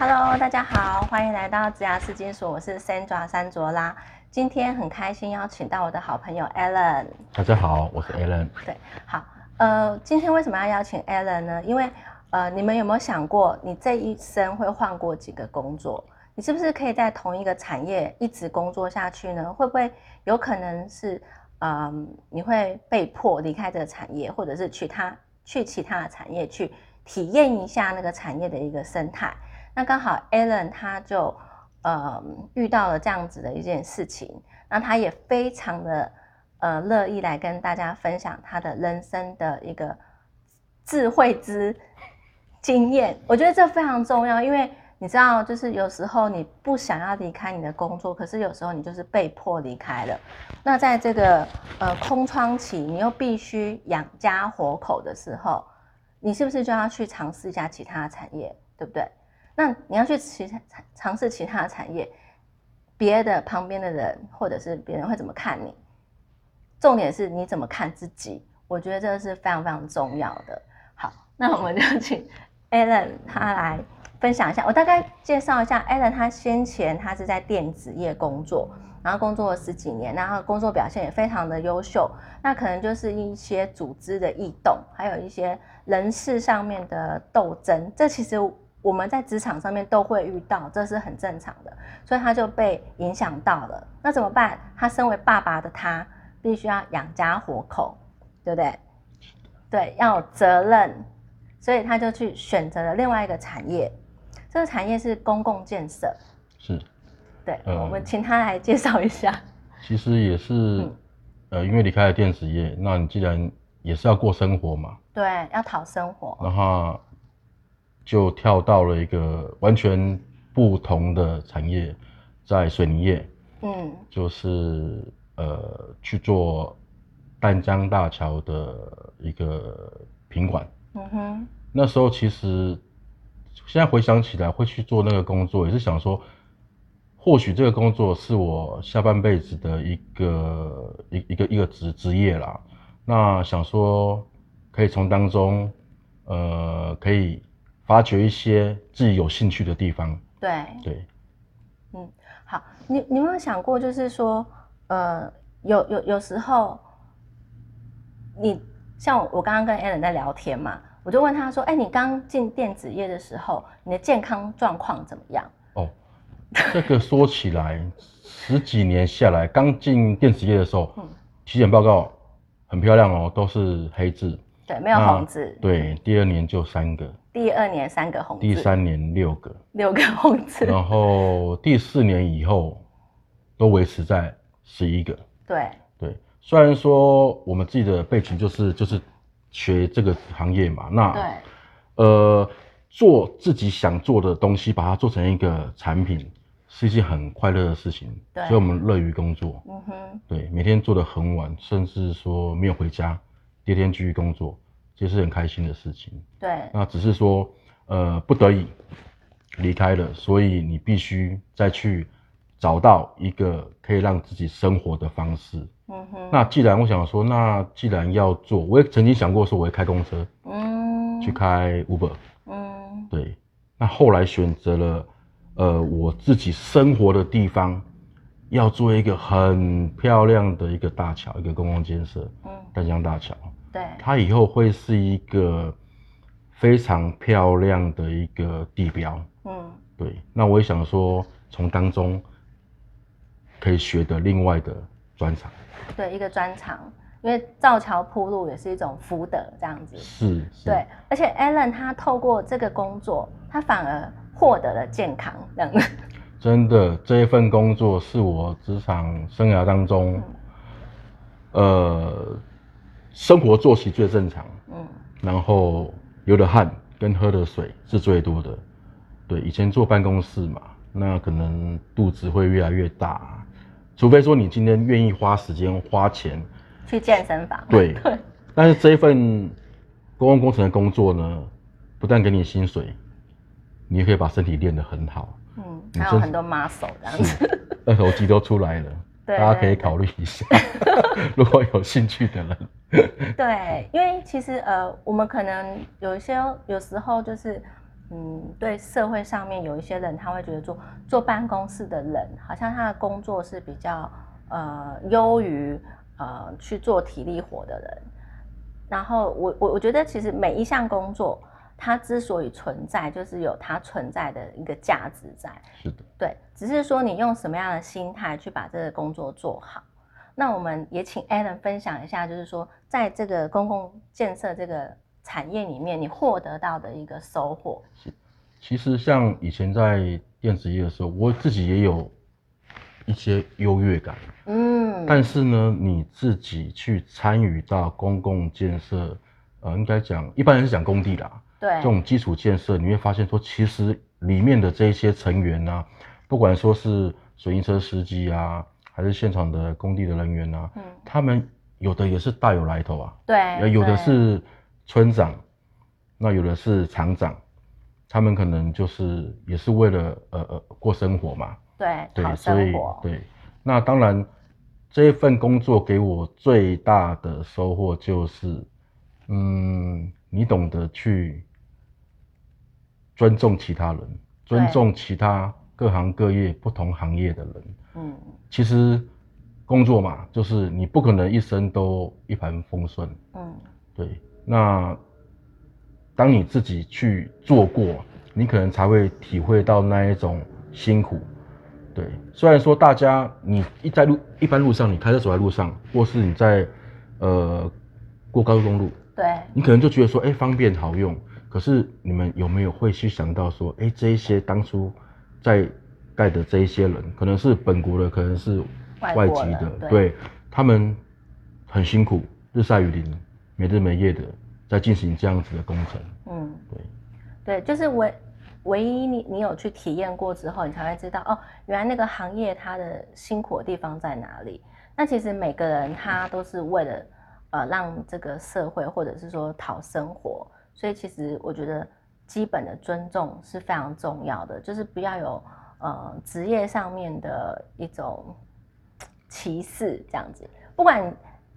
Hello，大家好，欢迎来到职涯试金所，我是 Sandra 山卓拉。今天很开心邀请到我的好朋友 Alan。大家好，我是 Alan。对，好，呃，今天为什么要邀请 Alan 呢？因为呃，你们有没有想过，你这一生会换过几个工作？你是不是可以在同一个产业一直工作下去呢？会不会有可能是，嗯，你会被迫离开这个产业，或者是去他去其他的产业去体验一下那个产业的一个生态？那刚好 Alan 他就呃遇到了这样子的一件事情，那他也非常的呃乐意来跟大家分享他的人生的一个智慧之经验。我觉得这非常重要，因为你知道，就是有时候你不想要离开你的工作，可是有时候你就是被迫离开了。那在这个呃空窗期，你又必须养家活口的时候，你是不是就要去尝试一下其他产业，对不对？那你要去其他尝试其他的产业，别的旁边的人或者是别人会怎么看你？重点是你怎么看自己？我觉得这个是非常非常重要的。好，那我们就请 Alan 他来分享一下。我大概介绍一下 Alan，他先前他是在电子业工作，然后工作了十几年，然后工作表现也非常的优秀。那可能就是一些组织的异动，还有一些人事上面的斗争，这其实。我们在职场上面都会遇到，这是很正常的，所以他就被影响到了。那怎么办？他身为爸爸的他，必须要养家活口，对不对？对，要有责任，所以他就去选择了另外一个产业。这个产业是公共建设。是。对，我们请他来介绍一下。其实也是，呃，因为离开了电子业，那你既然也是要过生活嘛。对，要讨生活。然后。就跳到了一个完全不同的产业，在水泥业，嗯，就是呃去做淡江大桥的一个品管，嗯哼，那时候其实现在回想起来会去做那个工作，也是想说，或许这个工作是我下半辈子的一个一一个一个职职业啦，那想说可以从当中，呃，可以。发掘一些自己有兴趣的地方。对对，嗯，好，你你有没有想过，就是说，呃，有有有时候，你像我刚刚跟 Alan 在聊天嘛，我就问他说，哎，你刚进电子业的时候，你的健康状况怎么样？哦，这个说起来，十几年下来，刚进电子业的时候，嗯，体检报告很漂亮哦，都是黑字。对，没有红字。对，第二年就三个。第二年三个红字。第三年六个。六个红字。然后第四年以后，都维持在十一个。对。对，虽然说我们自己的背景就是就是学这个行业嘛，那对，呃，做自己想做的东西，把它做成一个产品，是一件很快乐的事情。对。所以我们乐于工作。嗯哼。对，每天做的很晚，甚至说没有回家。第二天继续工作，其实是很开心的事情。对，那只是说，呃，不得已离开了，所以你必须再去找到一个可以让自己生活的方式。嗯哼。那既然我想说，那既然要做，我也曾经想过说，我会开公车，嗯，去开 Uber，嗯，对。那后来选择了，呃，我自己生活的地方。要做一个很漂亮的一个大桥，一个公共建设，嗯，淡江大桥，对，它以后会是一个非常漂亮的一个地标，嗯，对。那我也想说，从当中可以学的另外的专长，对，一个专长，因为造桥铺路也是一种福德，这样子，是，对。而且 Alan 他透过这个工作，他反而获得了健康，这样子。真的，这一份工作是我职场生涯当中，呃，生活作息最正常，嗯，然后流的汗跟喝的水是最多的。对，以前坐办公室嘛，那可能肚子会越来越大，除非说你今天愿意花时间花钱去健身房。对，但是这一份公共工程的工作呢，不但给你薪水，你也可以把身体练得很好。嗯还有很多 muscle 这样子，二头肌都出来了，大家可以考虑一下，如果有兴趣的人。对，因为其实呃，我们可能有一些有时候就是嗯，对社会上面有一些人，他会觉得做坐办公室的人，好像他的工作是比较呃优于呃去做体力活的人。然后我我我觉得其实每一项工作，它之所以存在，就是有它存在的一个价值在。是的，对，只是说你用什么样的心态去把这个工作做好。那我们也请 Alan 分享一下，就是说在这个公共建设这个。产业里面，你获得到的一个收获是，其实像以前在电子业的时候，我自己也有一些优越感，嗯，但是呢，你自己去参与到公共建设，呃，应该讲一般人是讲工地啦，对，这种基础建设，你会发现说，其实里面的这些成员呢，不管说是水泥车司机啊，还是现场的工地的人员啊，嗯，他们有的也是大有来头啊，对，有的是。村长，那有的是厂长，他们可能就是也是为了呃呃过生活嘛。对，对，所以对，那当然这一份工作给我最大的收获就是，嗯，你懂得去尊重其他人，尊重其他各行各业不同行业的人。嗯，其实工作嘛，就是你不可能一生都一帆风顺。嗯，对。那当你自己去做过，你可能才会体会到那一种辛苦。对，虽然说大家你一在路一般路上，你开车走在路上，或是你在呃过高速公路，对，你可能就觉得说，哎，方便好用。可是你们有没有会去想到说，哎，这一些当初在盖的这一些人，可能是本国的，可能是外籍的，对他们很辛苦，日晒雨淋。没日没夜的在进行这样子的工程，嗯，对，对，就是唯唯一你你有去体验过之后，你才会知道哦，原来那个行业它的辛苦的地方在哪里。那其实每个人他都是为了呃让这个社会或者是说讨生活，所以其实我觉得基本的尊重是非常重要的，就是不要有呃职业上面的一种歧视这样子，不管。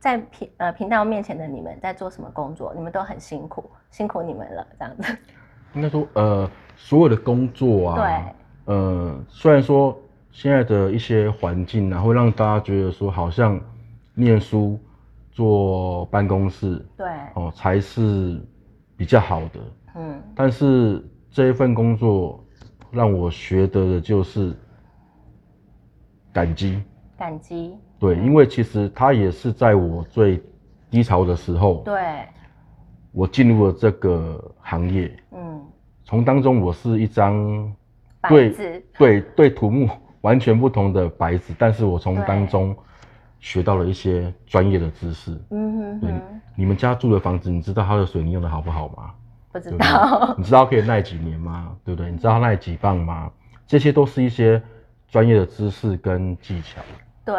在频呃频道面前的你们在做什么工作？你们都很辛苦，辛苦你们了，这样子。应该说，呃，所有的工作啊，对，呃，虽然说现在的一些环境啊，会让大家觉得说，好像念书、做办公室，对，哦，才是比较好的。嗯，但是这一份工作让我学得的就是感激，感激。对，因为其实他也是在我最低潮的时候，对，我进入了这个行业，嗯，从当中我是一张对对对土木完全不同的白纸，但是我从当中学到了一些专业的知识，嗯哼哼，你们家住的房子，你知道它的水泥用的好不好吗？不知道，你知道可以耐几年吗？对不对？你知道耐几磅吗？这些都是一些专业的知识跟技巧，对。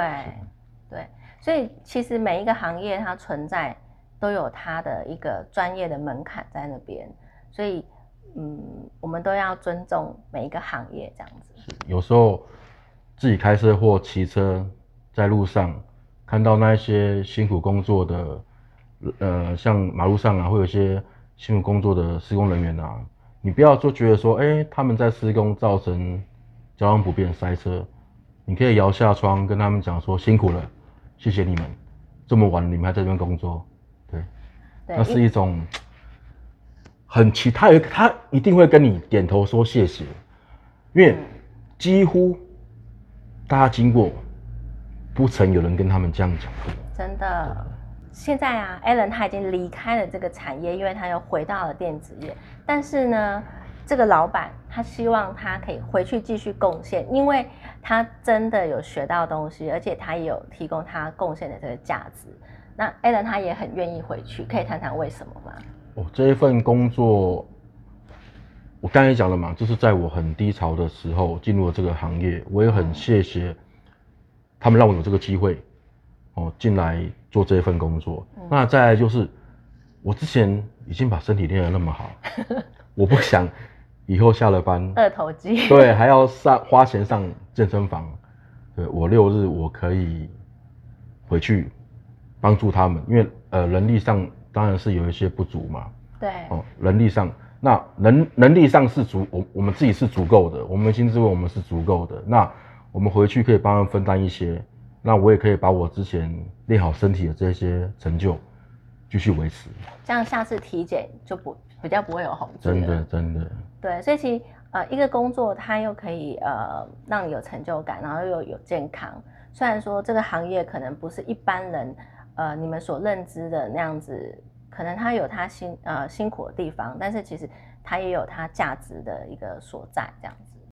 对，所以其实每一个行业它存在都有它的一个专业的门槛在那边，所以嗯，我们都要尊重每一个行业这样子。有时候自己开车或骑车在路上看到那一些辛苦工作的，呃，像马路上啊，会有一些辛苦工作的施工人员啊，你不要就觉得说，哎，他们在施工造成交通不便塞车，你可以摇下窗跟他们讲说辛苦了。谢谢你们，这么晚你们还在这边工作，对，那是一种很其他有他一定会跟你点头说谢谢，因为几乎大家经过，不曾有人跟他们这样讲过。真的，现在啊，Allen 他已经离开了这个产业，因为他又回到了电子业，但是呢。这个老板他希望他可以回去继续贡献，因为他真的有学到东西，而且他也有提供他贡献的这个价值。那 Alan 他也很愿意回去，可以谈谈为什么吗？哦，这一份工作，我刚才讲了嘛，就是在我很低潮的时候进入了这个行业，我也很谢谢他们让我有这个机会哦进来做这一份工作。那再来就是，我之前已经把身体练得那么好，我不想。以后下了班，二头肌对，还要上花钱上健身房。对我六日我可以回去帮助他们，因为呃人力上当然是有一些不足嘛。对，哦人力上，那能能力上是足，我我们自己是足够的，我们薪资为我们是足够的。那我们回去可以帮他们分担一些，那我也可以把我之前练好身体的这些成就继续维持。这样下次体检就不比较不会有红字真的真的。对，所以其实呃一个工作它又可以呃让你有成就感，然后又有健康。虽然说这个行业可能不是一般人呃你们所认知的那样子。可能它有它辛呃辛苦的地方，但是其实它也有它价值的一个所在，这样子。